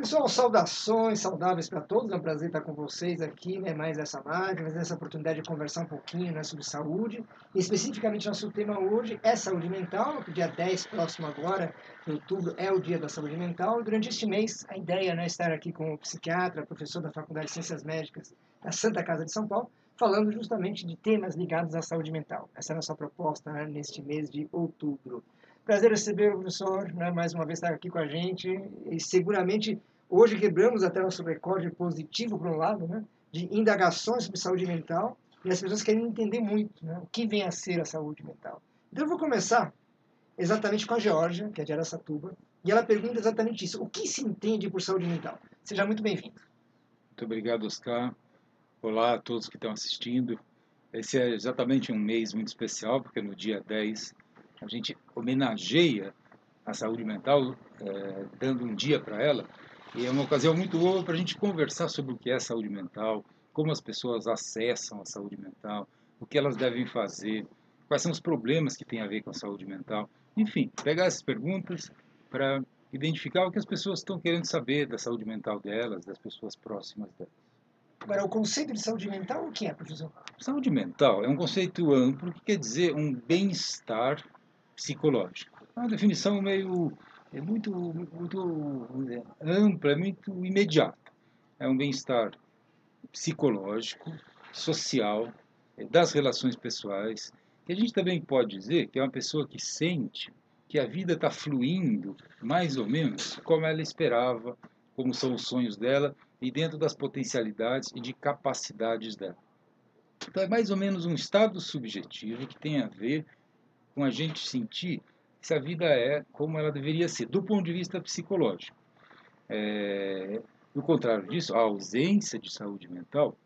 Pessoal, saudações saudáveis para todos. É um prazer estar com vocês aqui, né, mais essa live, mais essa oportunidade de conversar um pouquinho né, sobre saúde. E especificamente nosso tema hoje é saúde mental. Dia 10, próximo agora, de outubro, é o dia da saúde mental. E durante este mês, a ideia né, é estar aqui com o psiquiatra, professor da Faculdade de Ciências Médicas da Santa Casa de São Paulo, falando justamente de temas ligados à saúde mental. Essa é a nossa proposta né, neste mês de outubro. Prazer receber o professor, né, mais uma vez estar aqui com a gente. E seguramente hoje quebramos até nosso recorde positivo, por um lado, né, de indagações sobre saúde mental. E as pessoas querem entender muito né, o que vem a ser a saúde mental. Então eu vou começar exatamente com a Georgia, que é de Aracatuba, e ela pergunta exatamente isso: o que se entende por saúde mental? Seja muito bem-vindo. Muito obrigado, Oscar. Olá a todos que estão assistindo. Esse é exatamente um mês muito especial, porque no dia 10 a gente homenageia a saúde mental, é, dando um dia para ela, e é uma ocasião muito boa para a gente conversar sobre o que é saúde mental, como as pessoas acessam a saúde mental, o que elas devem fazer, quais são os problemas que têm a ver com a saúde mental. Enfim, pegar essas perguntas para identificar o que as pessoas estão querendo saber da saúde mental delas, das pessoas próximas delas. Agora, o conceito de saúde mental, o que é, professor? Saúde mental é um conceito amplo que quer dizer um bem-estar psicológico. É uma definição meio é muito, muito ampla, é muito imediata. É um bem-estar psicológico, social, é, das relações pessoais, que a gente também pode dizer que é uma pessoa que sente que a vida está fluindo mais ou menos como ela esperava, como são os sonhos dela e dentro das potencialidades e de capacidades dela. Então é mais ou menos um estado subjetivo que tem a ver com a gente sentir se a vida é como ela deveria ser, do ponto de vista psicológico. É, do contrário disso, a ausência de saúde mental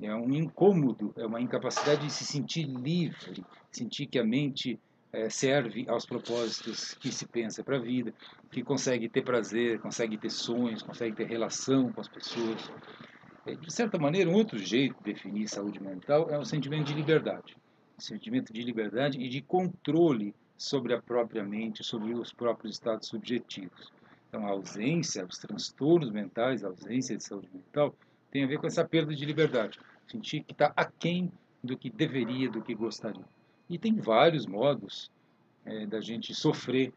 é um incômodo, é uma incapacidade de se sentir livre, sentir que a mente é, serve aos propósitos que se pensa para a vida, que consegue ter prazer, consegue ter sonhos, consegue ter relação com as pessoas. É, de certa maneira, um outro jeito de definir saúde mental é o sentimento de liberdade sentimento de liberdade e de controle sobre a própria mente, sobre os próprios estados subjetivos. Então, a ausência, os transtornos mentais, a ausência de saúde mental, tem a ver com essa perda de liberdade. Sentir que está aquém do que deveria, do que gostaria. E tem vários modos é, da gente sofrer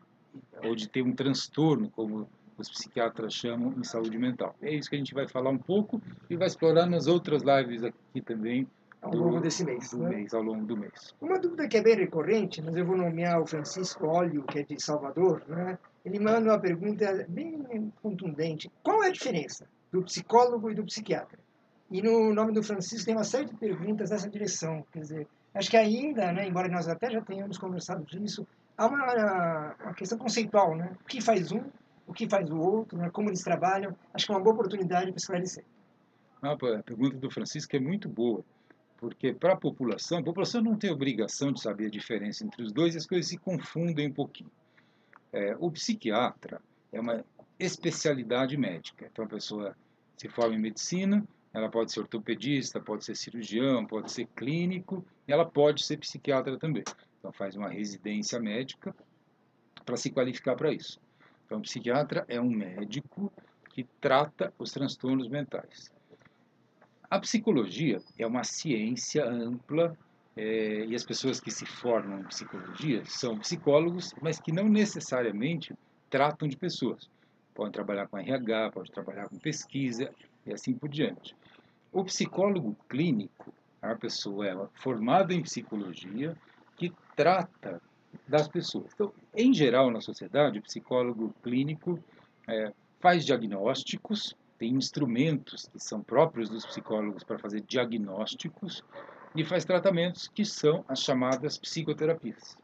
ou de ter um transtorno, como os psiquiatras chamam, em saúde mental. É isso que a gente vai falar um pouco e vai explorar nas outras lives aqui também, ao longo desse mês. Do né? mês, ao longo do mês. Uma dúvida que é bem recorrente, mas eu vou nomear o Francisco Óleo, que é de Salvador, né? ele manda uma pergunta bem contundente. Qual é a diferença do psicólogo e do psiquiatra? E no nome do Francisco tem uma série de perguntas nessa direção. Quer dizer, acho que ainda, né, embora nós até já tenhamos conversado disso, há uma, uma questão conceitual. Né? O que faz um, o que faz o outro, né? como eles trabalham. Acho que é uma boa oportunidade para esclarecer. Ah, a pergunta do Francisco é muito boa porque para a população, a população não tem obrigação de saber a diferença entre os dois e as coisas se confundem um pouquinho. É, o psiquiatra é uma especialidade médica. Então a pessoa se forma em medicina, ela pode ser ortopedista, pode ser cirurgião, pode ser clínico, e ela pode ser psiquiatra também. Então faz uma residência médica para se qualificar para isso. Então o psiquiatra é um médico que trata os transtornos mentais. A psicologia é uma ciência ampla é, e as pessoas que se formam em psicologia são psicólogos, mas que não necessariamente tratam de pessoas. Podem trabalhar com RH, podem trabalhar com pesquisa e assim por diante. O psicólogo clínico é uma pessoa formada em psicologia que trata das pessoas. Então, em geral, na sociedade, o psicólogo clínico é, faz diagnósticos tem instrumentos que são próprios dos psicólogos para fazer diagnósticos e faz tratamentos que são as chamadas psicoterapias.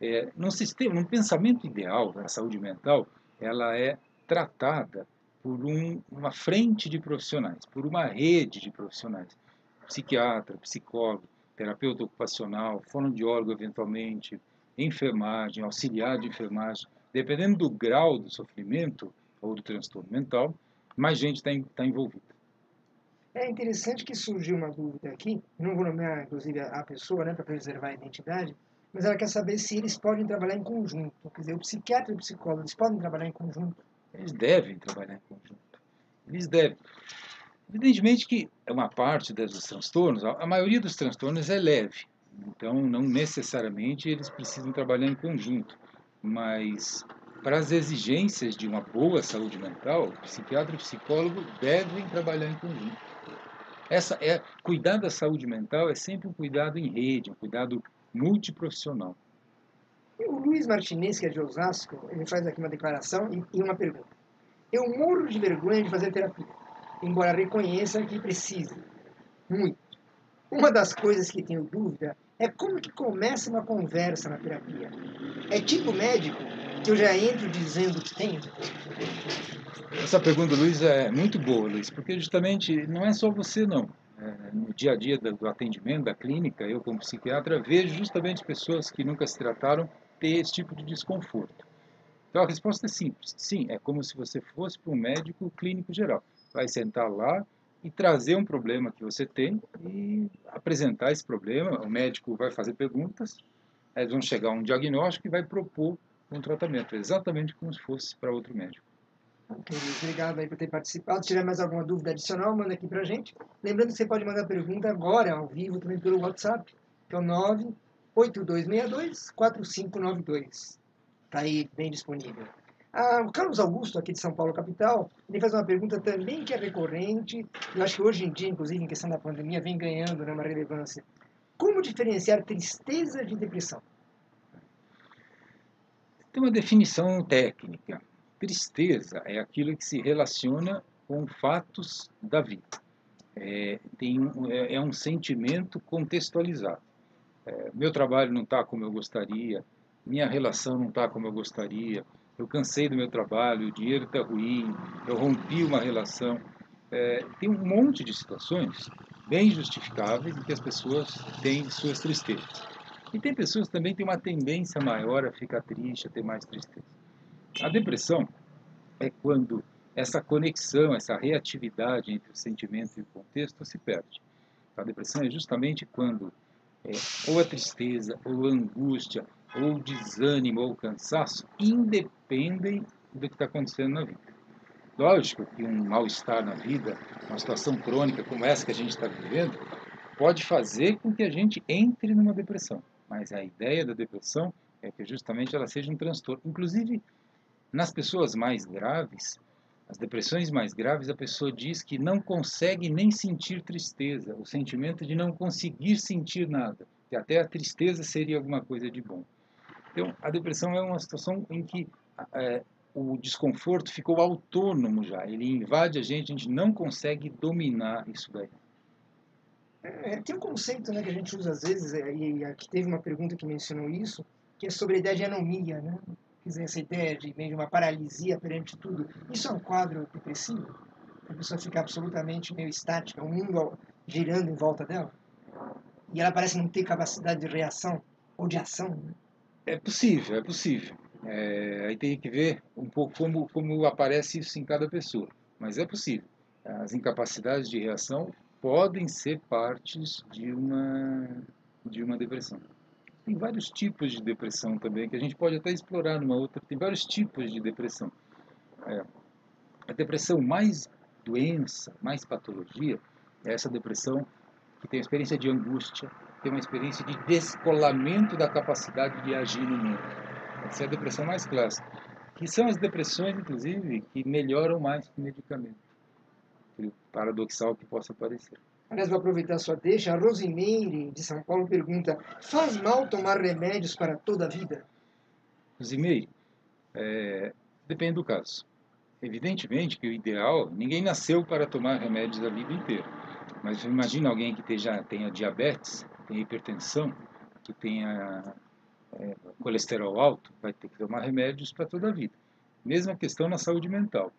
É, num sistema, num pensamento ideal da saúde mental, ela é tratada por um, uma frente de profissionais, por uma rede de profissionais, psiquiatra, psicólogo, terapeuta ocupacional, fonoaudiólogo eventualmente, enfermagem, auxiliar de enfermagem, dependendo do grau do sofrimento ou do transtorno mental, mais gente está tá envolvida. É interessante que surgiu uma dúvida aqui, não vou nomear inclusive a pessoa né, para preservar a identidade, mas ela quer saber se eles podem trabalhar em conjunto. Quer dizer, o psiquiatra e o psicólogo, eles podem trabalhar em conjunto? Eles devem trabalhar em conjunto. Eles devem. Evidentemente que é uma parte dos transtornos, a maioria dos transtornos é leve, então não necessariamente eles precisam trabalhar em conjunto, mas para as exigências de uma boa saúde mental, psiquiatra e psicólogo devem trabalhar em conjunto. Essa é cuidar da saúde mental é sempre um cuidado em rede, um cuidado multiprofissional. O Luiz Martinez, que é de Osasco, ele faz aqui uma declaração e uma pergunta. Eu morro de vergonha de fazer terapia embora reconheça que precise muito. Uma das coisas que tenho dúvida é como que começa uma conversa na terapia. É tipo médico que eu já entro dizendo que tenho? Essa pergunta, Luiz, é muito boa, Luiz, porque justamente não é só você, não. É, no dia a dia do atendimento, da clínica, eu como psiquiatra vejo justamente pessoas que nunca se trataram ter esse tipo de desconforto. Então a resposta é simples. Sim, é como se você fosse para um médico clínico geral vai sentar lá e trazer um problema que você tem e apresentar esse problema. O médico vai fazer perguntas, eles vão chegar a um diagnóstico e vai propor um tratamento, exatamente como se fosse para outro médico. Ok, obrigado aí por ter participado. Se tiver mais alguma dúvida adicional, manda aqui para a gente. Lembrando que você pode mandar pergunta agora, ao vivo, também pelo WhatsApp, que é o 98262-4592. Está aí bem disponível. Ah, o Carlos Augusto, aqui de São Paulo, capital, ele faz uma pergunta também que é recorrente, eu acho que hoje em dia, inclusive em questão da pandemia, vem ganhando né, uma relevância. Como diferenciar tristeza de depressão? Tem uma definição técnica. Tristeza é aquilo que se relaciona com fatos da vida. É, tem é, é um sentimento contextualizado. É, meu trabalho não está como eu gostaria, minha relação não está como eu gostaria, eu cansei do meu trabalho, o dinheiro está ruim, eu rompi uma relação. É, tem um monte de situações bem justificáveis em que as pessoas têm suas tristezas. E tem pessoas que também têm uma tendência maior a ficar triste, a ter mais tristeza. A depressão é quando essa conexão, essa reatividade entre o sentimento e o contexto se perde. A depressão é justamente quando é, ou a tristeza, ou a angústia, ou desânimo ou cansaço independem do que está acontecendo na vida. Lógico que um mal-estar na vida, uma situação crônica como essa que a gente está vivendo, pode fazer com que a gente entre numa depressão. Mas a ideia da depressão é que justamente ela seja um transtorno. Inclusive, nas pessoas mais graves, as depressões mais graves, a pessoa diz que não consegue nem sentir tristeza, o sentimento de não conseguir sentir nada, que até a tristeza seria alguma coisa de bom. Então, a depressão é uma situação em que é, o desconforto ficou autônomo já, ele invade a gente, a gente não consegue dominar isso daí. É, tem um conceito né, que a gente usa às vezes, é, e aqui teve uma pergunta que mencionou isso, que é sobre a ideia de anomia, né? Quer dizer, essa ideia de meio de uma paralisia perante tudo. Isso é um quadro depressivo? A pessoa fica absolutamente meio estática, o mundo girando em volta dela? E ela parece não ter capacidade de reação ou de ação, né? É possível, é possível. É, aí tem que ver um pouco como, como aparece isso em cada pessoa. Mas é possível. As incapacidades de reação podem ser partes de uma, de uma depressão. Tem vários tipos de depressão também, que a gente pode até explorar numa outra. Tem vários tipos de depressão. É, a depressão mais doença, mais patologia, é essa depressão que tem a experiência de angústia, tem uma experiência de descolamento da capacidade de agir no mundo. Essa é a depressão mais clássica. Que são as depressões, inclusive, que melhoram mais com medicamento. Paradoxal que possa parecer. Aliás, vou aproveitar a sua deixa. A Rosimeire, de São Paulo, pergunta: faz mal tomar remédios para toda a vida? Rosimeire, é, depende do caso. Evidentemente que o ideal, ninguém nasceu para tomar remédios a vida inteira. Mas imagina alguém que tenha, tenha diabetes, tem hipertensão, que tenha é, colesterol alto, vai ter que tomar remédios para toda a vida. Mesma questão na saúde mental.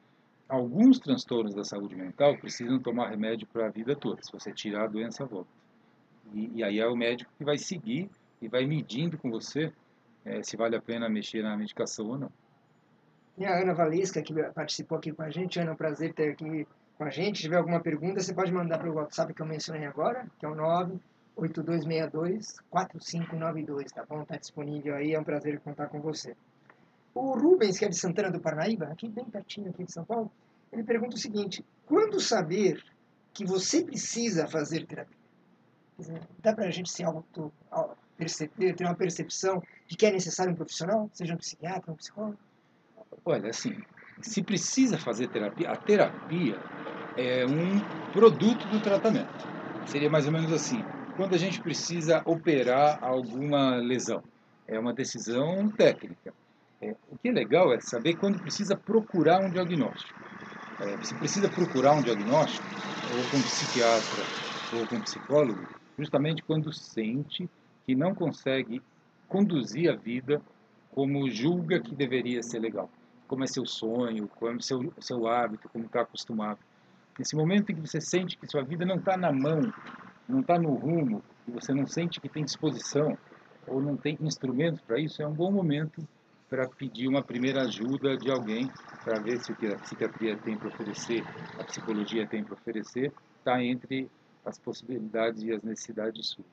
Alguns transtornos da saúde mental precisam tomar remédio para a vida toda, se você tirar a doença, volta. E, e aí é o médico que vai seguir e vai medindo com você é, se vale a pena mexer na medicação ou não. E a Ana Valesca, que participou aqui com a gente. Ana, é um prazer ter aqui com a gente. Se tiver alguma pergunta, você pode mandar para o WhatsApp que eu mencionei agora, que é o 9 8262 4592, tá bom? Está disponível aí, é um prazer contar com você. O Rubens, que é de Santana do Parnaíba, aqui bem pertinho aqui de São Paulo, ele pergunta o seguinte: quando saber que você precisa fazer terapia? Dizer, dá para a gente perceber, ter uma percepção de que é necessário um profissional, seja um psiquiatra, um psicólogo? Olha, assim, se precisa fazer terapia, a terapia é um produto do tratamento. Seria mais ou menos assim: quando a gente precisa operar alguma lesão, é uma decisão técnica. Que é legal é saber quando precisa procurar um diagnóstico. É, você precisa procurar um diagnóstico, ou com um psiquiatra, ou com um psicólogo, justamente quando sente que não consegue conduzir a vida como julga que deveria ser legal. Como é seu sonho, como é seu, seu hábito, como está acostumado. Nesse momento em que você sente que sua vida não está na mão, não está no rumo, e você não sente que tem disposição, ou não tem instrumentos para isso, é um bom momento para pedir uma primeira ajuda de alguém para ver se o que a psiquiatria tem para oferecer, a psicologia tem para oferecer, está entre as possibilidades e as necessidades suas.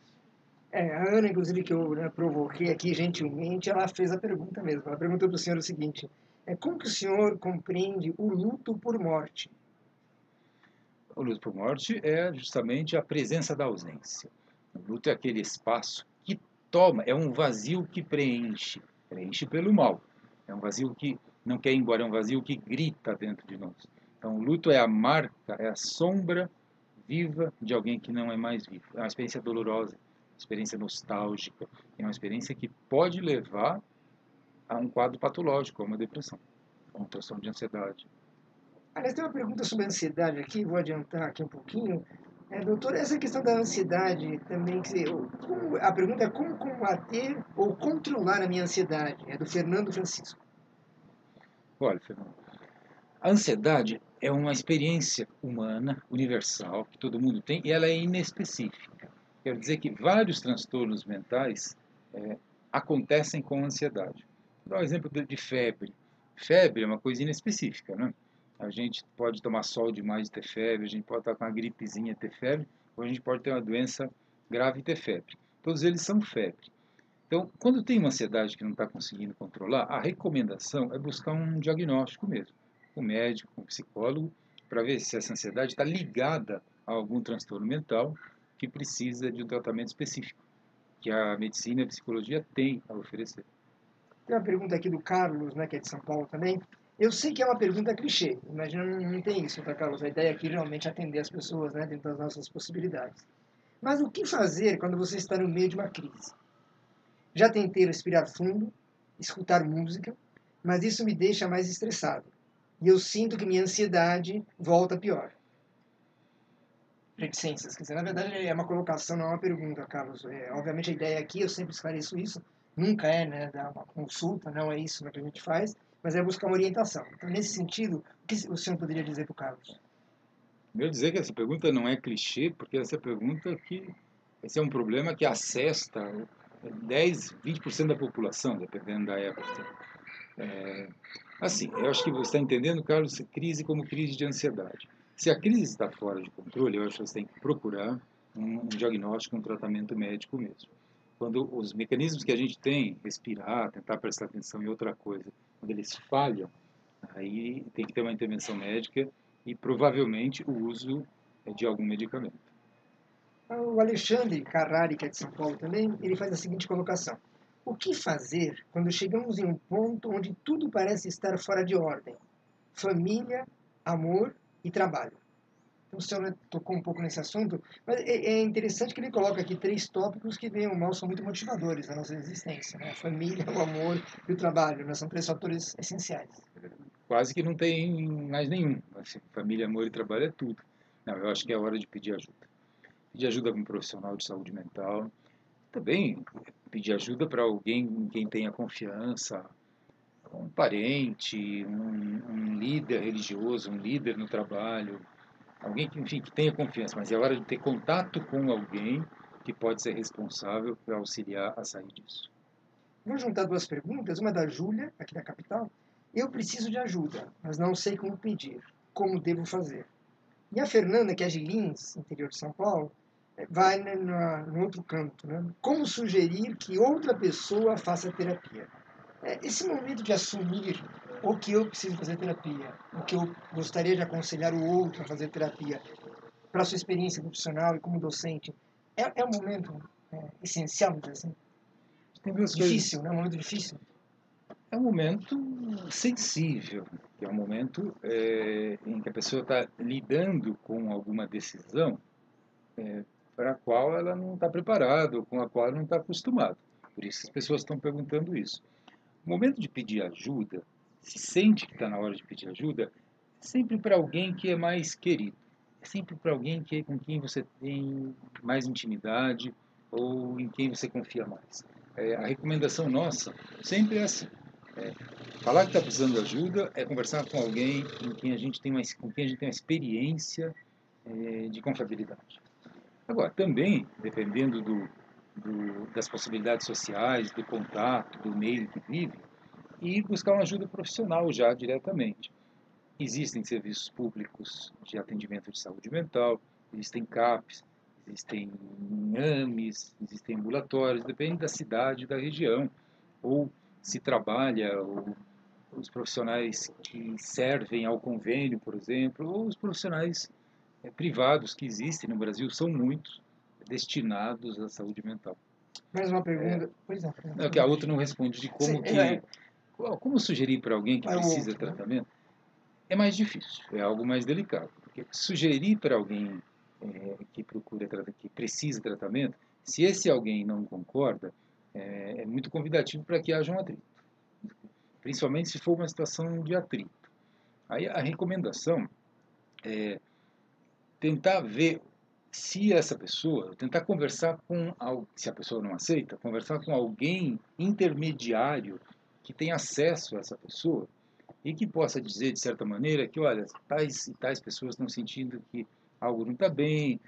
É, a Ana, inclusive, que eu né, provoquei aqui gentilmente, ela fez a pergunta mesmo. Ela perguntou para o senhor o seguinte: é, como que o senhor compreende o luto por morte? O luto por morte é justamente a presença da ausência. O luto é aquele espaço que toma, é um vazio que preenche preenche pelo mal. É um vazio que não quer ir embora, é um vazio que grita dentro de nós. Então, o luto é a marca, é a sombra viva de alguém que não é mais vivo. É uma experiência dolorosa, uma experiência nostálgica, é uma experiência que pode levar a um quadro patológico, a uma depressão, a uma transtorno de ansiedade. Aliás, tem uma pergunta sobre ansiedade aqui, vou adiantar aqui um pouquinho. É, doutor, essa questão da ansiedade também, como, a pergunta é como combater ou controlar a minha ansiedade? É do Fernando Francisco. Olha, Fernando, a ansiedade é uma experiência humana, universal, que todo mundo tem, e ela é inespecífica. Quer dizer que vários transtornos mentais é, acontecem com ansiedade. Vou dar um exemplo de febre. Febre é uma coisa inespecífica, né? A gente pode tomar sol demais e ter febre, a gente pode estar com uma gripezinha e ter febre, ou a gente pode ter uma doença grave e ter febre. Todos eles são febre. Então, quando tem uma ansiedade que não está conseguindo controlar, a recomendação é buscar um diagnóstico mesmo, um médico, um psicólogo, para ver se essa ansiedade está ligada a algum transtorno mental que precisa de um tratamento específico, que a medicina e a psicologia têm a oferecer. Tem uma pergunta aqui do Carlos, né, que é de São Paulo também. Eu sei que é uma pergunta clichê, imagina não, não tem isso, tá, Carlos? A ideia aqui é realmente atender as pessoas né, dentro das nossas possibilidades. Mas o que fazer quando você está no meio de uma crise? Já tentei respirar fundo, escutar música, mas isso me deixa mais estressado. E eu sinto que minha ansiedade volta pior. Reticências, quer dizer, na verdade é uma colocação, não é uma pergunta, Carlos. É, obviamente a ideia aqui, eu sempre esclareço isso, nunca é né, dar uma consulta, não é isso que a gente faz, mas é buscar uma orientação. Então, nesse sentido, o que o senhor poderia dizer para o Carlos? Primeiro dizer que essa pergunta não é clichê, porque essa pergunta que esse é um problema que acesta 10, 20% da população, dependendo da época. É, assim, eu acho que você está entendendo, Carlos, crise como crise de ansiedade. Se a crise está fora de controle, eu acho que você tem que procurar um, um diagnóstico, um tratamento médico mesmo. Quando os mecanismos que a gente tem, respirar, tentar prestar atenção em outra coisa, quando eles falham, aí tem que ter uma intervenção médica e provavelmente o uso de algum medicamento. O Alexandre Carrari, que é de São Paulo também, ele faz a seguinte colocação. O que fazer quando chegamos em um ponto onde tudo parece estar fora de ordem? Família, amor e trabalho o senhor tocou um pouco nesse assunto, mas é, é interessante que ele coloca aqui três tópicos que, bem ou mal, são muito motivadores da nossa existência. Né? A família, o amor e o trabalho, né? são três fatores essenciais. Quase que não tem mais nenhum. Assim, família, amor e trabalho é tudo. Não, eu acho que é hora de pedir ajuda. Pedir ajuda para um profissional de saúde mental. Também pedir ajuda para alguém em quem tenha confiança, um parente, um, um líder religioso, um líder no trabalho, alguém que, enfim, que tenha confiança, mas é hora de ter contato com alguém que pode ser responsável para auxiliar a sair disso. Vou juntar duas perguntas, uma da Júlia, aqui da capital. Eu preciso de ajuda, mas não sei como pedir. Como devo fazer? E a Fernanda, que é de Lins, interior de São Paulo, vai no, no outro canto. Né? Como sugerir que outra pessoa faça terapia? É, esse momento de assumir o que eu preciso fazer terapia, o que eu gostaria de aconselhar o outro a fazer terapia, para sua experiência profissional e como docente, é, é um momento é, essencial, vamos dizer assim? Tem duas Difícil, coisas. né? Um momento difícil. É um momento sensível, é um momento é, em que a pessoa está lidando com alguma decisão é, para a qual ela não está preparada, com a qual ela não está acostumada. Por isso as pessoas estão perguntando isso. O momento de pedir ajuda, se sente que está na hora de pedir ajuda, é sempre para alguém que é mais querido. É sempre para alguém que, com quem você tem mais intimidade ou em quem você confia mais. É, a recomendação nossa sempre é assim. É, falar que está precisando de ajuda é conversar com alguém em quem a gente tem uma, com quem a gente tem uma experiência é, de confiabilidade. Agora, também, dependendo do, do, das possibilidades sociais, do contato, do meio que vive, e buscar uma ajuda profissional já diretamente. Existem serviços públicos de atendimento de saúde mental, existem CAPs, existem AMES, existem ambulatórios, depende da cidade, da região, ou se trabalha, ou os profissionais que servem ao convênio, por exemplo, ou os profissionais é, privados que existem no Brasil, são muitos, destinados à saúde mental. Mais uma pergunta. É, pois é. Não, que a outra não responde de como Sim, que... é. Como sugerir para alguém que É precisa de né? tratamento? É mais difícil, é algo mais delicado. Porque sugerir para alguém é, que procura que precisa de tratamento, se esse alguém não concorda, é, é muito convidativo para que haja um atrito. Principalmente se for uma situação de atrito. Aí a recomendação é tentar ver se essa pessoa, tentar conversar com, se a pessoa não aceita, conversar com alguém intermediário que tenha acesso a essa pessoa e que possa dizer, de certa maneira, que, olha, tais e tais pessoas estão sentindo que algo não está bem,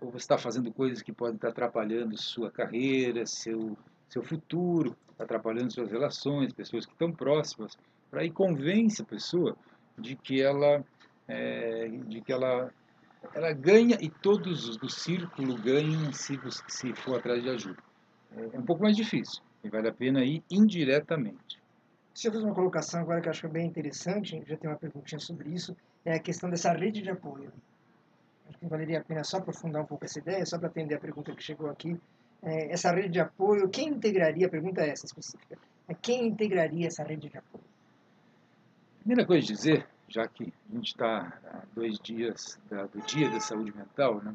ou você está fazendo coisas que podem estar atrapalhando sua carreira, seu, seu futuro, atrapalhando suas relações, pessoas que estão próximas, para aí convence a pessoa de que ela, é, de que ela, ela ganha e todos os do círculo ganham se, se for atrás de ajuda. É, é um pouco mais difícil e vale a pena ir indiretamente. Eu fazer uma colocação agora que eu acho é bem interessante, já tem uma perguntinha sobre isso, é a questão dessa rede de apoio. Acho que valeria a pena só aprofundar um pouco essa ideia, só para atender a pergunta que chegou aqui. É, essa rede de apoio, quem integraria, a pergunta é essa específica, é quem integraria essa rede de apoio? Primeira coisa a dizer, já que a gente está há dois dias da- do Dia da Saúde Mental, né?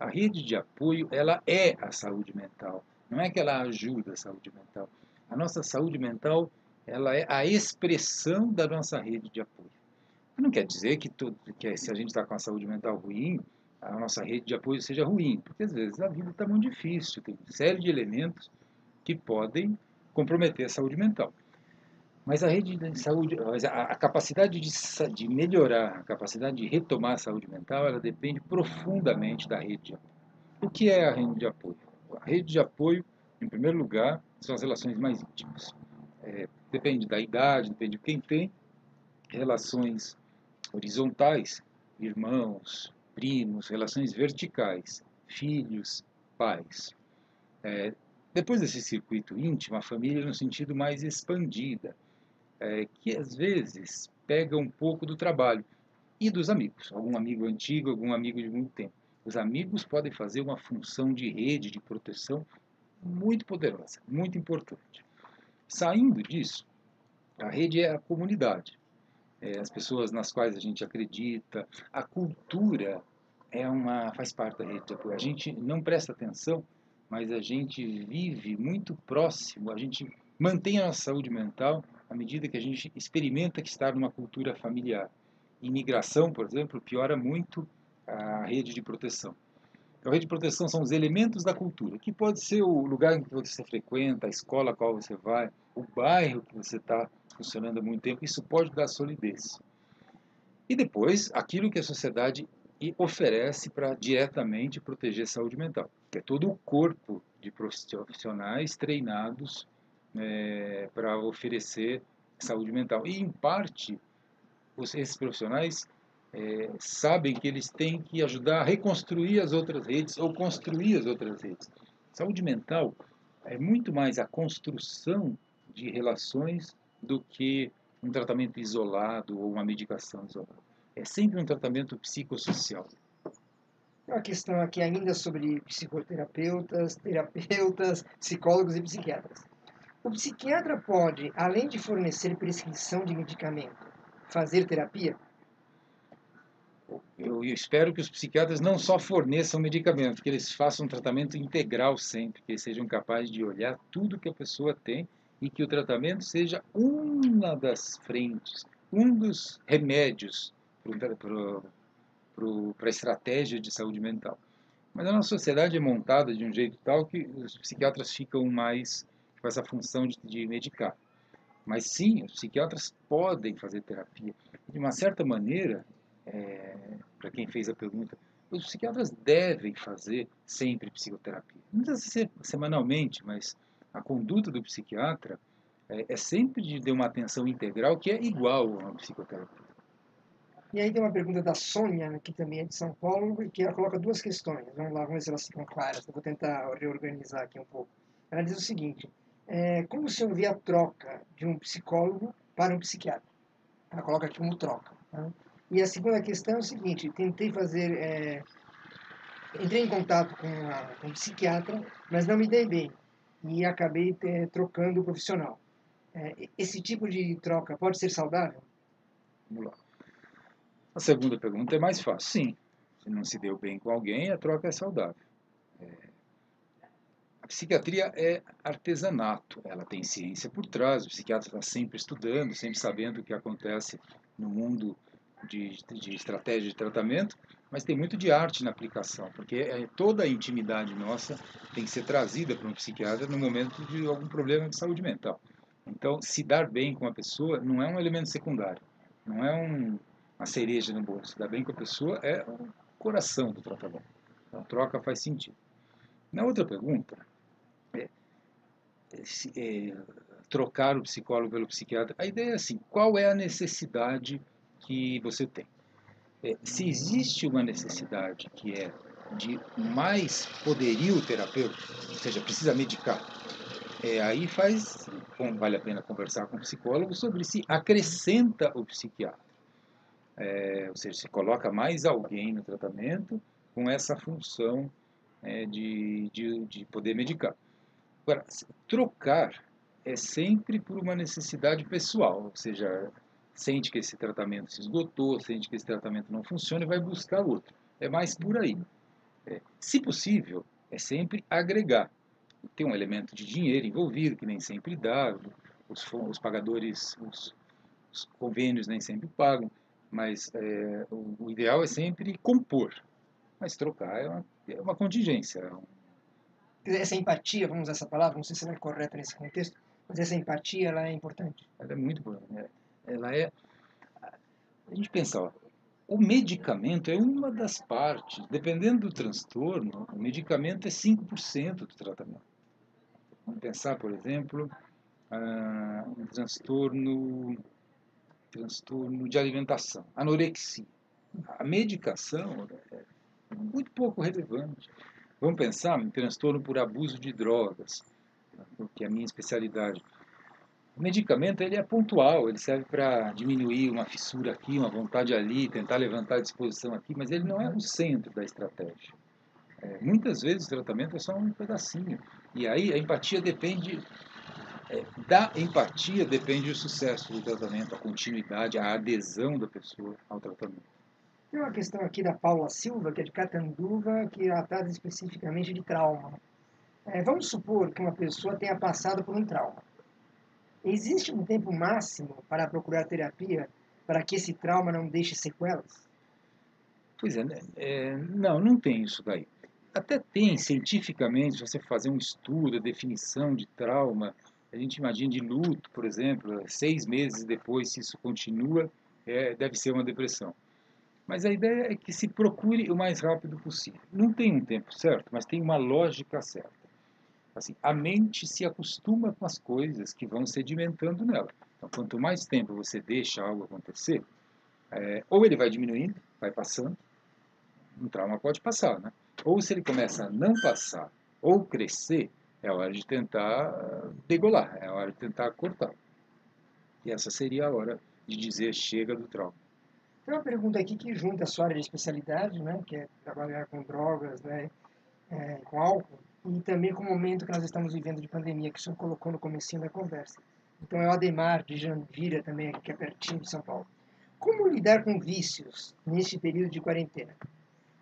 a rede de apoio ela é a saúde mental. Não é que ela ajuda a saúde mental. A nossa saúde mental ela é a expressão da nossa rede de apoio. Não quer dizer que, tudo, que se a gente está com a saúde mental ruim, a nossa rede de apoio seja ruim, porque às vezes a vida está muito difícil, tem uma série de elementos que podem comprometer a saúde mental. Mas a rede de saúde, a, capacidade de, de melhorar, a capacidade de retomar a saúde mental, ela depende profundamente da rede de apoio. O que é a rede de apoio? A rede de apoio, em primeiro lugar, são as relações mais íntimas. É, depende da idade, depende de quem tem relações horizontais, irmãos, primos, relações verticais, filhos, pais. É, depois desse circuito íntimo, a família no sentido mais expandida, é, que às vezes pega um pouco do trabalho e dos amigos, algum amigo antigo, algum amigo de muito tempo. Os amigos podem fazer uma função de rede de proteção muito poderosa, muito importante. Saindo disso, a rede é a comunidade, é as pessoas nas quais a gente acredita, a cultura é uma faz parte da rede de apoio. A gente não presta atenção, mas a gente vive muito próximo, a gente mantém a nossa saúde mental à medida que a gente experimenta que está numa cultura familiar. Imigração, por exemplo, piora muito a rede de proteção. A rede de proteção são os elementos da cultura, que pode ser o lugar em que você frequenta, a escola a qual você vai, o bairro que você está funcionando há muito tempo. Isso pode dar solidez. E depois, aquilo que a sociedade oferece para diretamente proteger a saúde mental, que é todo o corpo de profissionais treinados é, para oferecer saúde mental. E, em parte, os, esses profissionais é, sabem que eles têm que ajudar a reconstruir as outras redes ou construir as outras redes. Saúde mental é muito mais a construção de relações do que um tratamento isolado ou uma medicação isolada. É sempre um tratamento psicossocial. Uma questão aqui ainda sobre psicoterapeutas, terapeutas, psicólogos e psiquiatras. O psiquiatra pode, além de fornecer prescrição de medicamento, fazer terapia? Eu espero que os psiquiatras não só forneçam medicamento, que eles façam um tratamento integral sempre, que eles sejam capazes de olhar tudo que a pessoa tem e que o tratamento seja uma das frentes, um dos remédios para a estratégia de saúde mental. Mas a nossa sociedade é montada de um jeito tal que os psiquiatras ficam mais com essa função de, de medicar. Mas sim, os psiquiatras podem fazer terapia. De uma certa maneira, para quem fez a pergunta, os psiquiatras devem fazer sempre psicoterapia. Não precisa ser semanalmente, mas a conduta do psiquiatra é, é sempre de ter uma atenção integral que é igual a uma psicoterapia. E aí tem uma pergunta da Sônia, que também é de São Paulo, e que ela coloca duas questões. Vamos lá, vamos ver se elas ficam claras. Vou tentar reorganizar aqui um pouco. Ela diz o seguinte: é, como se ouvir a troca de um psicólogo para um psiquiatra? Ela coloca aqui como troca. Tá? E a segunda questão é o seguinte: tentei fazer. É, entrei em contato com, a, com um psiquiatra, mas não me dei bem. E acabei é, trocando o profissional. É, esse tipo de troca pode ser saudável? Vamos lá. A segunda pergunta é mais fácil. Sim, se não se deu bem com alguém, a troca é saudável. É, a psiquiatria é artesanato, ela tem ciência por trás, o psiquiatra está sempre estudando, sempre sabendo o que acontece no mundo de, de estratégia de tratamento, mas tem muito de arte na aplicação, porque é, toda a intimidade nossa tem que ser trazida para um psiquiatra no momento de algum problema de saúde mental. Então, se dar bem com a pessoa não é um elemento secundário, não é um, uma cereja no bolso. Dar bem com a pessoa é o coração do tratamento. Então, troca faz sentido. Na outra pergunta, é, é, trocar o psicólogo pelo psiquiatra, a ideia é assim: qual é a necessidade que você tem? É, se existe uma necessidade que é de mais poderio terapêutico, ou seja, precisa medicar, é, aí faz, bom, vale a pena conversar com o psicólogo sobre se acrescenta o psiquiatra. É, ou seja, se coloca mais alguém no tratamento com essa função é, de, de, de poder medicar. Agora, trocar é sempre por uma necessidade pessoal, ou seja, sente que esse tratamento se esgotou, sente que esse tratamento não funciona e vai buscar outro. É mais por aí. É, se possível, é sempre agregar tem um elemento de dinheiro envolvido, que nem sempre dá, os, os pagadores, os, os, convênios nem sempre pagam, mas é, o, o, ideal é sempre compor, mas trocar é uma, é uma contingência. É um... Essa empatia, vamos usar essa palavra, não sei se ela é correta nesse contexto, mas essa empatia ela é importante. Ela é muito boa. Né? Ela é. A gente pensa, ó, o medicamento é uma das partes. Dependendo do transtorno, o medicamento é 5% do tratamento. Vamos pensar, por exemplo, uh, um transtorno, transtorno de alimentação, anorexia. A medicação é muito pouco relevante. Vamos pensar em transtorno por abuso de drogas, que é a minha especialidade. O medicamento ele é pontual, ele serve para diminuir uma fissura aqui, uma vontade ali, tentar levantar a disposição aqui, mas ele não é o centro da estratégia. É, muitas vezes o tratamento é só um pedacinho. E aí a empatia depende, é, da empatia depende o sucesso do tratamento, a continuidade, a adesão da pessoa ao tratamento. Tem uma questão aqui da Paula Silva, que é de Catanduva, que ela trata especificamente de trauma. É, vamos supor que uma pessoa tenha passado por um trauma. Existe um tempo máximo para procurar terapia para que esse trauma não deixe sequelas? Pois é, né? é, não, não tem isso daí. Até tem, cientificamente, se você fazer um estudo, a definição de trauma, a gente imagina de luto, por exemplo, seis meses depois, se isso continua, é, deve ser uma depressão. Mas a ideia é que se procure o mais rápido possível. Não tem um tempo certo, mas tem uma lógica certa. Assim, a mente se acostuma com as coisas que vão sedimentando nela. Então, quanto mais tempo você deixa algo acontecer, é, ou ele vai diminuindo, vai passando, um trauma pode passar, né? Ou se ele começa a não passar ou crescer, é hora de tentar degolar, é hora de tentar cortar. E essa seria a hora de dizer chega do trauma. Tem uma pergunta aqui que junta a sua área de especialidade, né, que é trabalhar com drogas, né, é, com álcool, e também com o momento que nós estamos vivendo de pandemia, que o senhor colocou no comecinho da conversa. Então é o Ademar de Jandira também, que é pertinho de São Paulo. Como lidar com vícios neste período de quarentena?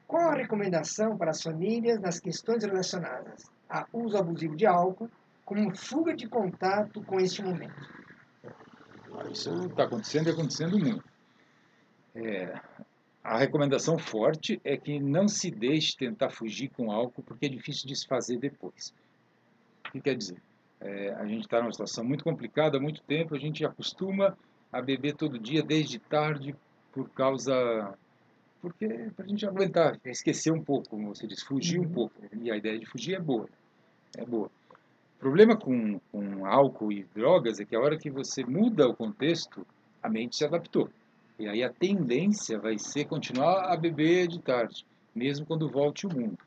Qual a recomendação para as famílias nas questões relacionadas a uso abusivo de álcool como fuga de contato com este momento? Isso está acontecendo e acontecendo muito. É, a recomendação forte é que não se deixe tentar fugir com álcool, porque é difícil de se fazer depois. O que quer dizer? É, a gente está numa situação muito complicada há muito tempo, a gente acostuma a beber todo dia, desde tarde, por causa. Porque para a gente aguentar, esquecer um pouco, como você diz, fugir um uhum. pouco. E a ideia de fugir é boa. É boa. O problema com, com álcool e drogas é que a hora que você muda o contexto, a mente se adaptou. E aí a tendência vai ser continuar a beber de tarde, mesmo quando volte o mundo.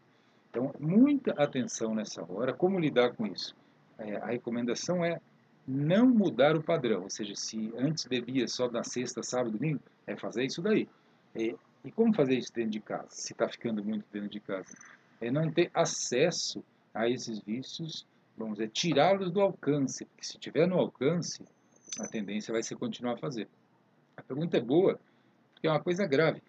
Então, muita atenção nessa hora. Como lidar com isso? É, a recomendação é não mudar o padrão. Ou seja, se antes bebia só na sexta, sábado, domingo, é fazer isso daí. E, e como fazer isso dentro de casa, se está ficando muito dentro de casa? É não ter acesso a esses vícios, vamos dizer, tirá-los do alcance. Porque se tiver no alcance, a tendência vai ser continuar a fazer. A pergunta é boa, porque é uma coisa grave.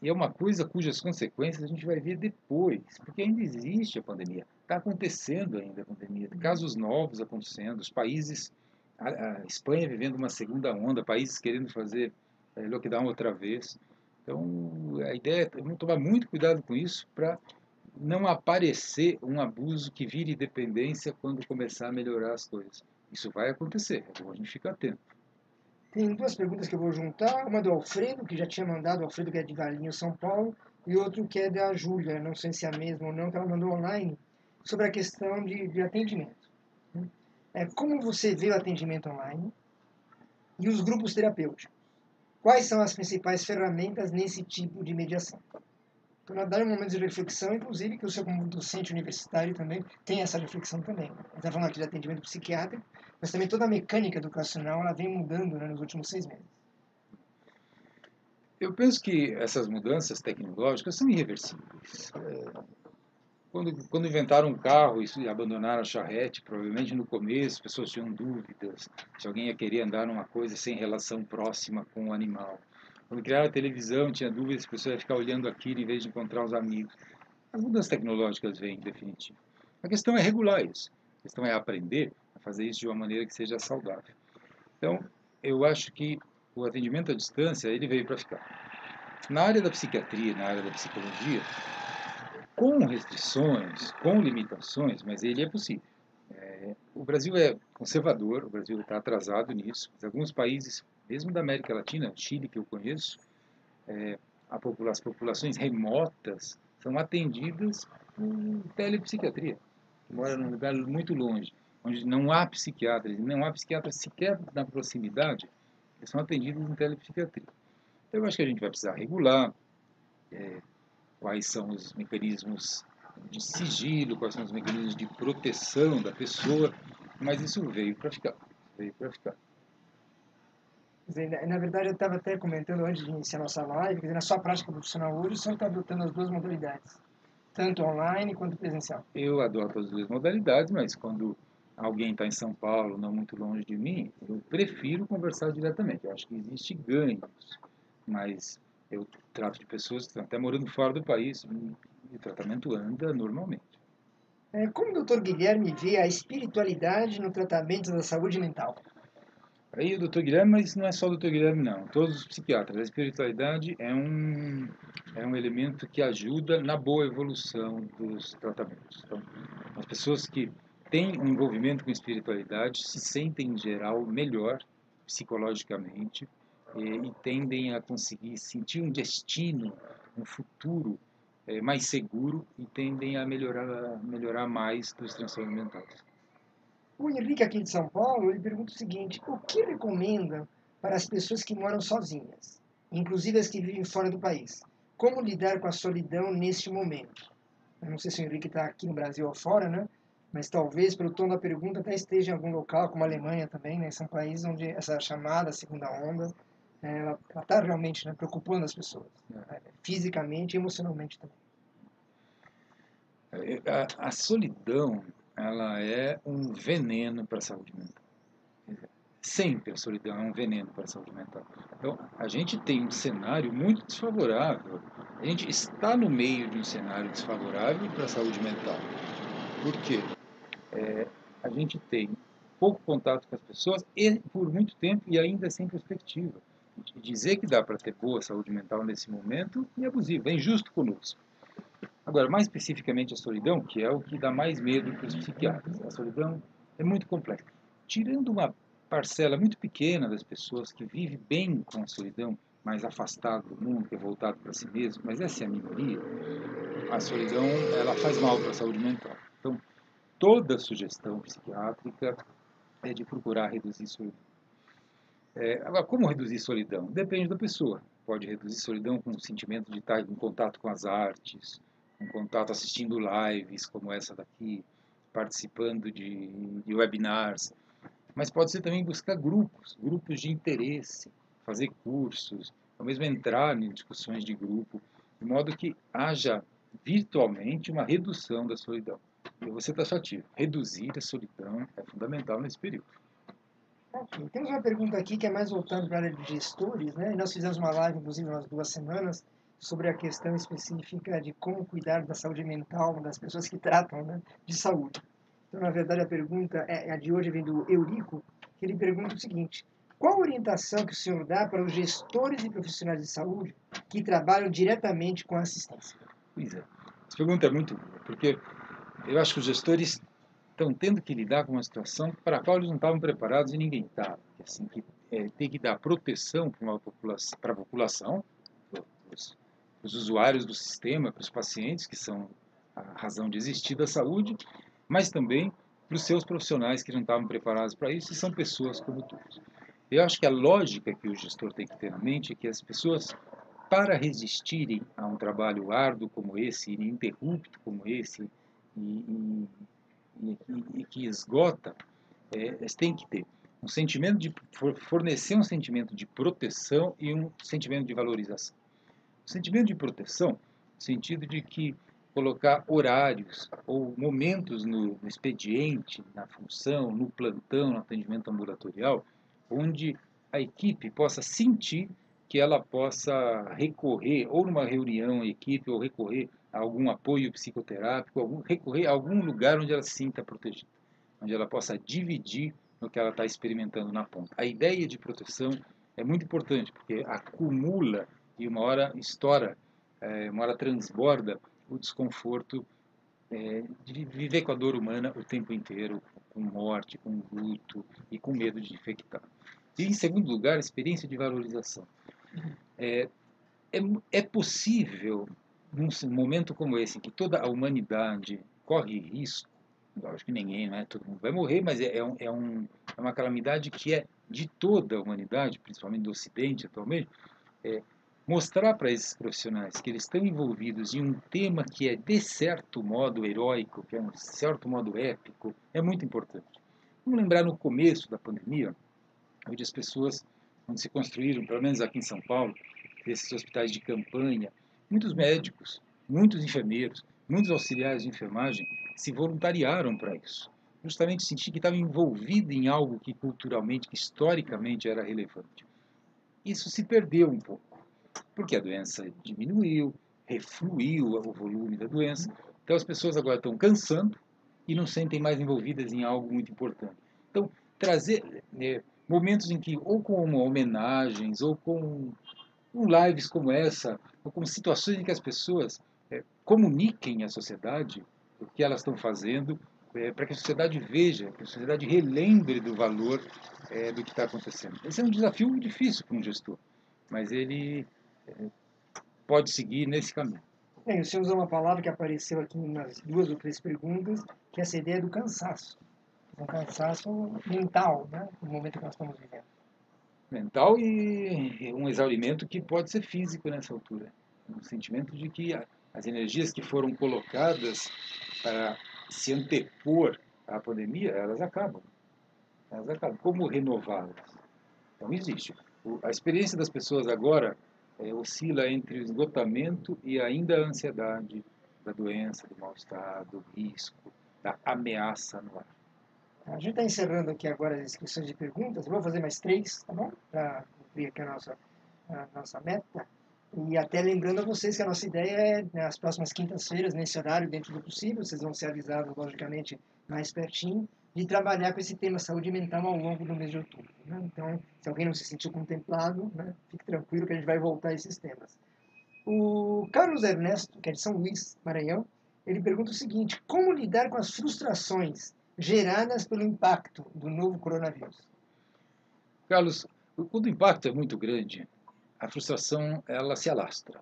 E é uma coisa cujas consequências a gente vai ver depois, porque ainda existe a pandemia. Está acontecendo ainda a pandemia. Casos novos acontecendo, os países, a, a Espanha vivendo uma segunda onda, países querendo fazer é, lockdown outra vez. Então, a ideia é tomar muito cuidado com isso para não aparecer um abuso que vire dependência quando começar a melhorar as coisas. Isso vai acontecer, é bom a gente ficar atento. Tem duas perguntas que eu vou juntar. Uma do Alfredo, que já tinha mandado, o Alfredo que é de Valinho, São Paulo, e outro que é da Júlia, não sei se é a mesma ou não, que ela mandou online, sobre a questão de, de atendimento. É, como você vê o atendimento online e os grupos terapêuticos? Quais são as principais ferramentas nesse tipo de mediação? Então, dar um momento de reflexão, inclusive, que o seu docente universitário também tem essa reflexão também. Está falando aqui de atendimento psiquiátrico, mas também toda a mecânica educacional ela vem mudando né, nos últimos seis meses. Eu penso que essas mudanças tecnológicas são irreversíveis. É, quando, quando inventaram um carro e abandonaram a charrete, provavelmente no começo as pessoas tinham dúvidas se alguém ia querer andar numa coisa sem relação próxima com o animal. Quando criaram a televisão, tinha dúvidas se a pessoa ia ficar olhando aquilo em vez de encontrar os amigos. As mudanças tecnológicas vêm, em definitivo. A questão é regular isso. A questão é aprender a fazer isso de uma maneira que seja saudável. Então, eu acho que o atendimento à distância, ele veio para ficar. Na área da psiquiatria, na área da psicologia, com restrições, com limitações, mas ele é possível. É, o Brasil é conservador, o Brasil está atrasado nisso, mas alguns países, mesmo da América Latina, Chile que eu conheço, é, popula as populações remotas são atendidas por telepsiquiatria, mora num lugar muito longe onde não há psiquiatras, não há psiquiatras sequer na proximidade, eles são atendidos em telepsiquiatria. Então, eu acho que a gente vai precisar regular é, quais são os mecanismos de sigilo, quais são os mecanismos de proteção da pessoa, mas isso veio para ficar, veio para ficar. Na verdade, eu estava até comentando antes de iniciar nossa live, que na sua prática profissional hoje, o senhor está adotando as duas modalidades, tanto online quanto presencial. Eu adoto as duas modalidades, mas quando alguém está em São Paulo, não muito longe de mim, eu prefiro conversar diretamente. Eu acho que existe ganhos, mas eu trato de pessoas que estão até morando fora do país e o tratamento anda normalmente. É, como o doutor Guilherme vê a espiritualidade no tratamento da saúde mental? Aí o doutor Guilherme, mas não é só o doutor Guilherme não, todos os psiquiatras. A espiritualidade é um, é um elemento que ajuda na boa evolução dos tratamentos. Então, as pessoas que têm um envolvimento com espiritualidade se sentem, em geral, melhor psicologicamente e, e tendem a conseguir sentir um destino, um futuro é, mais seguro e tendem a melhorar, melhorar mais dos transtornos mentais. O Henrique aqui de São Paulo, ele pergunta o seguinte, o que recomenda para as pessoas que moram sozinhas, inclusive as que vivem fora do país? Como lidar com a solidão neste momento? Eu não sei se o Henrique está aqui no Brasil ou fora, né? mas talvez pelo tom da pergunta até esteja em algum local, como a Alemanha também, né? São países onde essa chamada segunda onda é, ela está realmente né, preocupando as pessoas, né, fisicamente e emocionalmente também. É, a, a, solidão ela é um veneno para a saúde mental. Sempre a solidão é um veneno para a saúde mental. Então, a gente tem um cenário muito desfavorável. A gente está no meio de um cenário desfavorável para a saúde mental. Por quê? É, a gente tem pouco contato com as pessoas e por muito tempo e ainda sem perspectiva. Dizer que dá para ter boa saúde mental nesse momento é abusivo, é injusto conosco. Agora, mais especificamente a solidão, que é o que dá mais medo para os psiquiatras. A solidão é muito complexa. Tirando uma parcela muito pequena das pessoas que vive bem com a solidão, mais afastado do mundo, que é voltado para si mesmo, mas essa é a minoria, a solidão ela faz mal para a saúde mental. Então, toda sugestão psiquiátrica é de procurar reduzir solidão. É, agora, como reduzir solidão? Depende da pessoa. Pode reduzir solidão com o sentimento de estar em contato com as artes, em contato assistindo lives como essa daqui, participando de, de webinars. Mas pode ser também buscar grupos, grupos de interesse, fazer cursos, ou mesmo entrar em discussões de grupo, de modo que haja virtualmente uma redução da solidão. E você está taxativo. Reduzir a solidão é fundamental nesse período. Temos uma pergunta aqui que é mais voltando para a área de gestores, né? nós fizemos uma live, inclusive, umas duas semanas, sobre a questão específica de como cuidar da saúde mental das pessoas que tratam né, de saúde. Então, na verdade, a pergunta é, a de hoje vem do Eurico, que ele pergunta o seguinte: qual a orientação que o senhor dá para os gestores e profissionais de saúde que trabalham diretamente com assistência? Pois é. Essa pergunta é muito boa, porque eu acho que os gestores estão tendo que lidar com uma situação para a qual eles não estavam preparados e ninguém estava. Assim, que é, tem que dar proteção para, para a população, para os, os usuários do sistema, para os pacientes, que são a razão de existir da saúde, mas também para os seus profissionais que não estavam preparados para isso e são pessoas como todos. Eu acho que a lógica que o gestor tem que ter na mente é que as pessoas, para resistirem a um trabalho árduo como esse, ininterrupto como esse, e, e, e, que esgota, é, eles têm que ter um sentimento de fornecer um sentimento de proteção e um sentimento de valorização. O sentimento de proteção, no sentido de que colocar horários ou momentos no expediente, na função, no plantão, no atendimento ambulatorial, onde a equipe possa sentir que ela possa recorrer ou numa reunião equipe ou recorrer algum apoio psicoterápico, algum, recorrer a algum lugar onde ela se sinta protegida, onde ela possa dividir no que ela está experimentando na ponta. A ideia de proteção é muito importante, porque acumula e uma hora estoura, é, uma hora transborda o desconforto é, de viver com a dor humana o tempo inteiro, com morte, com luto e com medo de infectar. E, em segundo lugar, a experiência de valorização. É, é, é possível num momento como esse, em que toda a humanidade corre risco, lógico que ninguém, né, todo mundo vai morrer, mas é, é, é, um, é uma calamidade que é de toda a humanidade, principalmente do Ocidente atualmente, é, mostrar para esses profissionais que eles estão envolvidos em um tema que é de certo modo heróico, que é de certo modo épico, é muito importante. Vamos lembrar no começo da pandemia, onde as pessoas, onde se construíram, pelo menos aqui em São Paulo, esses hospitais de campanha, Muitos médicos, muitos enfermeiros, muitos auxiliares de enfermagem se voluntariaram para isso. Justamente sentir que estava envolvido em algo que culturalmente, que historicamente era relevante. Isso se perdeu um pouco, porque a doença diminuiu, refluiu o volume da doença. Então as pessoas agora estão cansando e não sentem mais envolvidas em algo muito importante. Então, trazer né, momentos em que, ou com homenagens, ou com com lives como essa, ou com situações em que as pessoas é, comuniquem à sociedade o que elas estão fazendo, é, para que a sociedade veja, que a sociedade relembre do valor é, do que está acontecendo. Esse é um desafio difícil para um gestor, mas ele é, pode seguir nesse caminho. Bem, o senhor usou uma palavra que apareceu aqui nas duas ou três perguntas, que é essa ideia do cansaço. Um cansaço mental, né, no momento que nós estamos vivendo mental e um exaurimento que pode ser físico nessa altura. Um sentimento de que as energias que foram colocadas para se antepor à pandemia, elas acabam. Elas acabam. Como renová-las? Então, existe. a experiência das pessoas agora é, oscila entre o esgotamento e ainda a ansiedade da doença, do mal-estar, do risco, da ameaça no ar. A gente está encerrando aqui agora as inscrições de perguntas. vou fazer mais três, tá bom? Para cumprir aqui a nossa, a nossa meta. E até lembrando a vocês que a nossa ideia é, nas né, próximas quintas-feiras, nesse horário, dentro do possível, vocês vão ser avisados, logicamente, mais pertinho, de trabalhar com esse tema saúde mental ao longo do mês de outubro. Né? Então, se alguém não se sentiu contemplado, né, fique tranquilo que a gente vai voltar a esses temas. O Carlos Ernesto, que é de São Luís, Maranhão, ele pergunta o seguinte: como lidar com as frustrações geradas pelo impacto do novo coronavírus? Carlos, quando o impacto é muito grande, a frustração ela se alastra.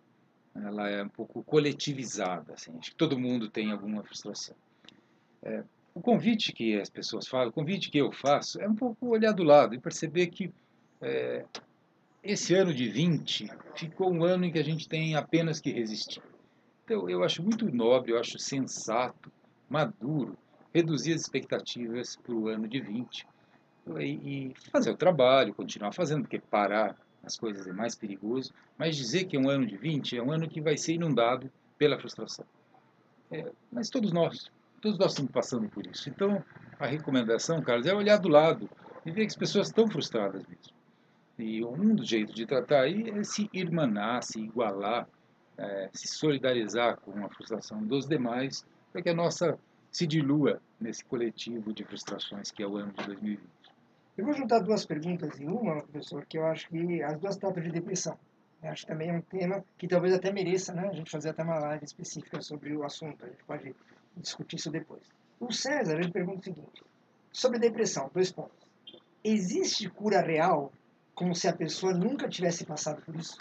Ela é um pouco coletivizada. Assim. Acho que todo mundo tem alguma frustração. É, o convite que as pessoas falam, o convite que eu faço, é um pouco olhar do lado e perceber que é, esse ano de 20 ficou um ano em que a gente tem apenas que resistir. Então, eu acho muito nobre, eu acho sensato, maduro, reduzir as expectativas para o ano de 20 e, fazer o trabalho, continuar fazendo, porque parar as coisas é mais perigoso, mas dizer que é um ano de 20 é um ano que vai ser inundado pela frustração. É, mas todos nós, todos nós estamos passando por isso. Então, a recomendação, Carlos, é olhar do lado e ver que as pessoas estão frustradas mesmo. E um dos jeitos de tratar aí é se irmanar, se igualar, é, se solidarizar com a frustração dos demais, para que a nossa se dilua nesse coletivo de frustrações que é o ano de 2020. Eu vou juntar duas perguntas em uma, professor, que eu acho que as duas tratam de depressão. Eu acho que também é um tema que talvez até mereça né, a gente fazer até uma live específica sobre o assunto. A gente pode discutir isso depois. O César ele pergunta o seguinte: sobre depressão, dois pontos. Existe cura real como se a pessoa nunca tivesse passado por isso?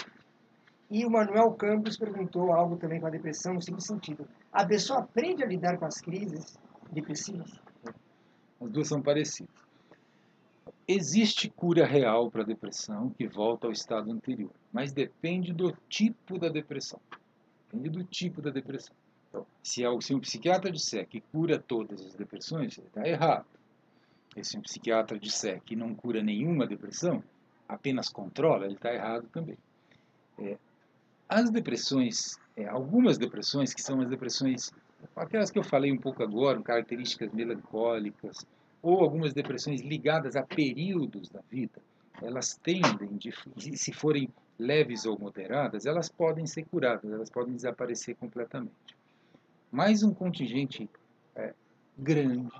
E o Manuel Campos perguntou algo também com a depressão, no seguinte sentido: a pessoa aprende a lidar com as crises depressivas? As duas são parecidas. Existe cura real para a depressão que volta ao estado anterior, mas depende do tipo da depressão. Depende do tipo da depressão. Então, se, se um psiquiatra disser que cura todas as depressões, ele está errado. E se um psiquiatra disser que não cura nenhuma depressão, apenas controla, ele está errado também. É, as depressões, é, algumas depressões, que são as depressões, aquelas que eu falei um pouco agora, características melancólicas, ou algumas depressões ligadas a períodos da vida, elas tendem, de, se forem leves ou moderadas, elas podem ser curadas, elas podem desaparecer completamente. Mais um contingente é, grande,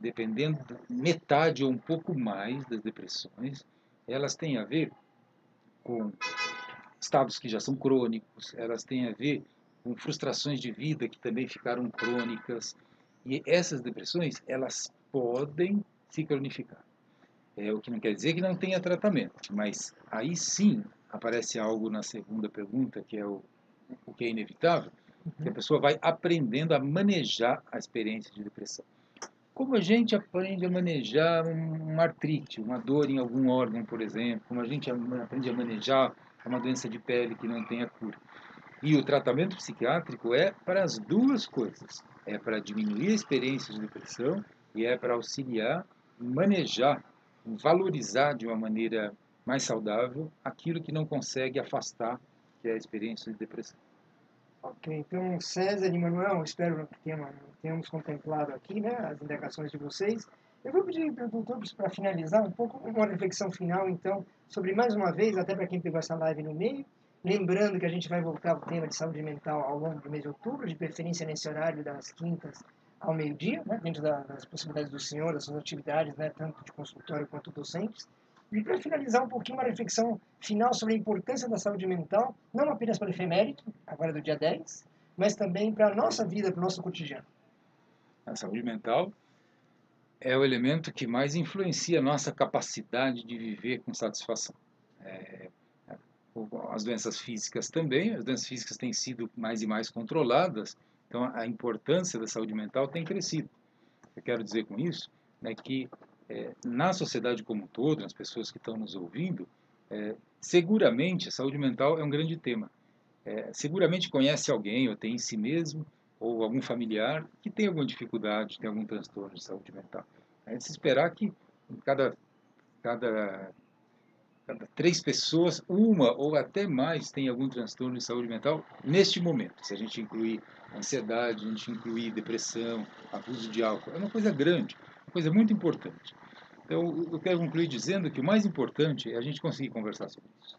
dependendo metade ou um pouco mais das depressões, elas têm a ver com estados que já são crônicos, elas têm a ver com frustrações de vida que também ficaram crônicas. E essas depressões, elas podem se cronificar. É, o que não quer dizer que não tenha tratamento, mas aí sim aparece algo na segunda pergunta, que é o, o que é inevitável, uhum. que a pessoa vai aprendendo a manejar a experiência de depressão. Como a gente aprende a manejar uma artrite, uma dor em algum órgão, por exemplo, como a gente aprende a manejar uma doença de pele que não tenha cura. E o tratamento psiquiátrico é para as duas coisas. É para diminuir a experiência de depressão e é para auxiliar, manejar, valorizar de uma maneira mais saudável aquilo que não consegue afastar, que é a experiência de depressão. Ok, então César e Manuel, espero que tenhamos contemplado aqui né, as indagações de vocês. Eu vou pedir para todos, para finalizar, um pouco uma reflexão final, então, sobre mais uma vez, até para quem pegou essa live no meio, lembrando que a gente vai voltar ao tema de saúde mental ao longo do mês de outubro, de preferência nesse horário das quintas ao meio-dia, né, dentro das possibilidades do senhor, das suas atividades, né, tanto de consultório quanto docentes. E para finalizar um pouquinho, uma reflexão final sobre a importância da saúde mental, não apenas para o efemérito, agora do dia 10, mas também para a nossa vida, para o nosso cotidiano. A saúde mental é o elemento que mais influencia a nossa capacidade de viver com satisfação. É, as doenças físicas também, as doenças físicas têm sido mais e mais controladas, então a importância da saúde mental tem crescido. Eu quero dizer com isso né, que é, na sociedade como um todo, nas pessoas que estão nos ouvindo, é, seguramente a saúde mental é um grande tema. É, seguramente conhece alguém, ou tem em si mesmo, ou algum familiar que tem alguma dificuldade, tem algum transtorno de saúde mental. É de se esperar que cada, cada, cada três pessoas, uma ou até mais tem algum transtorno de saúde mental neste momento. Se a gente incluir ansiedade, a gente incluir depressão, abuso de álcool, é uma coisa grande, uma coisa muito importante. Então, eu quero concluir dizendo que o mais importante é a gente conseguir conversar sobre isso.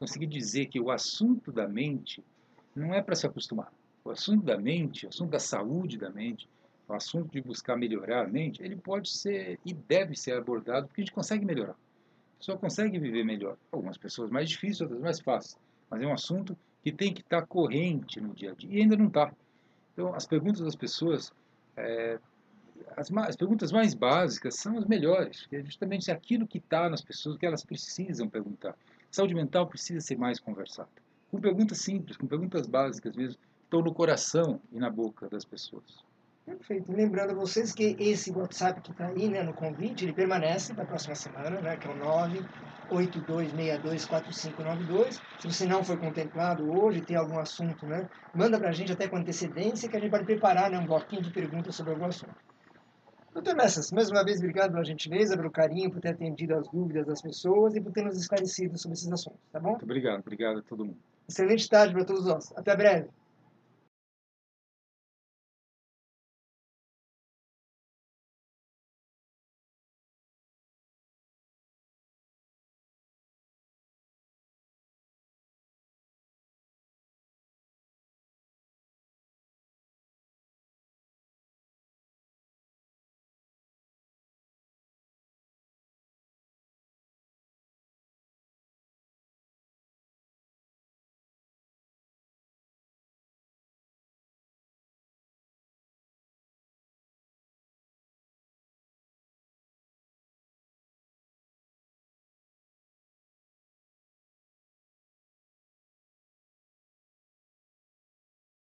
Conseguir dizer que o assunto da mente não é para se acostumar. O assunto da mente, o assunto da saúde da mente, o assunto de buscar melhorar a mente, ele pode ser e deve ser abordado porque a gente consegue melhorar. A pessoa consegue viver melhor. Algumas pessoas mais difíceis, outras mais fáceis. Mas é um assunto que tem que estar corrente no dia a dia. E ainda não está. Então, as perguntas das pessoas, é, as, as, perguntas mais básicas são as melhores. É justamente aquilo que está nas pessoas, que elas precisam perguntar. Saúde mental precisa ser mais conversada. Com perguntas simples, com perguntas básicas mesmo, estão no coração e na boca das pessoas. Perfeito. Lembrando a vocês que esse WhatsApp que está aí né, no convite, ele permanece para a próxima semana, né, que é o 982624592. Se você não foi contemplado hoje, tem algum assunto, né, manda para a gente até com antecedência que a gente pode preparar né, um bloquinho de perguntas sobre algum assunto. Doutor Messas, mais uma vez, obrigado pela gentileza, pelo carinho, por ter atendido as dúvidas das pessoas e por ter nos esclarecido sobre esses assuntos, tá bom? Muito obrigado, obrigado a todo mundo. Excelente tarde para todos nós. Até breve.